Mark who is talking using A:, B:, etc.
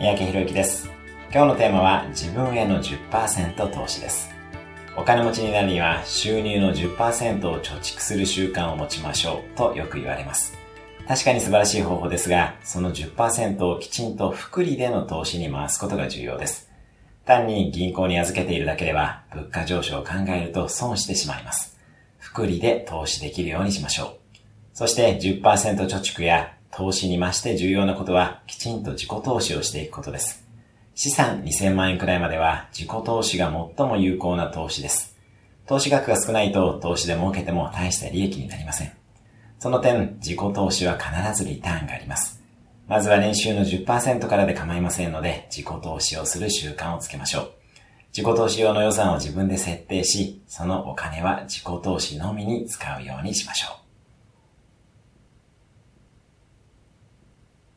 A: 三宅博之です。今日のテーマは自分への10%投資です。お金持ちになるには収入の10%を貯蓄する習慣を持ちましょうとよく言われます。確かに素晴らしい方法ですが、その10%をきちんと福利での投資に回すことが重要です。単に銀行に預けているだけでは物価上昇を考えると損してしまいます。福利で投資できるようにしましょう。そして10%貯蓄や投資に増して重要なことは、きちんと自己投資をしていくことです。資産2000万円くらいまでは自己投資が最も有効な投資です。投資額が少ないと投資で儲けても大した利益になりません。その点、自己投資は必ずリターンがあります。まずは年収の10%からで構いませんので、自己投資をする習慣をつけましょう。自己投資用の予算を自分で設定し、そのお金は自己投資のみに使うようにしましょう。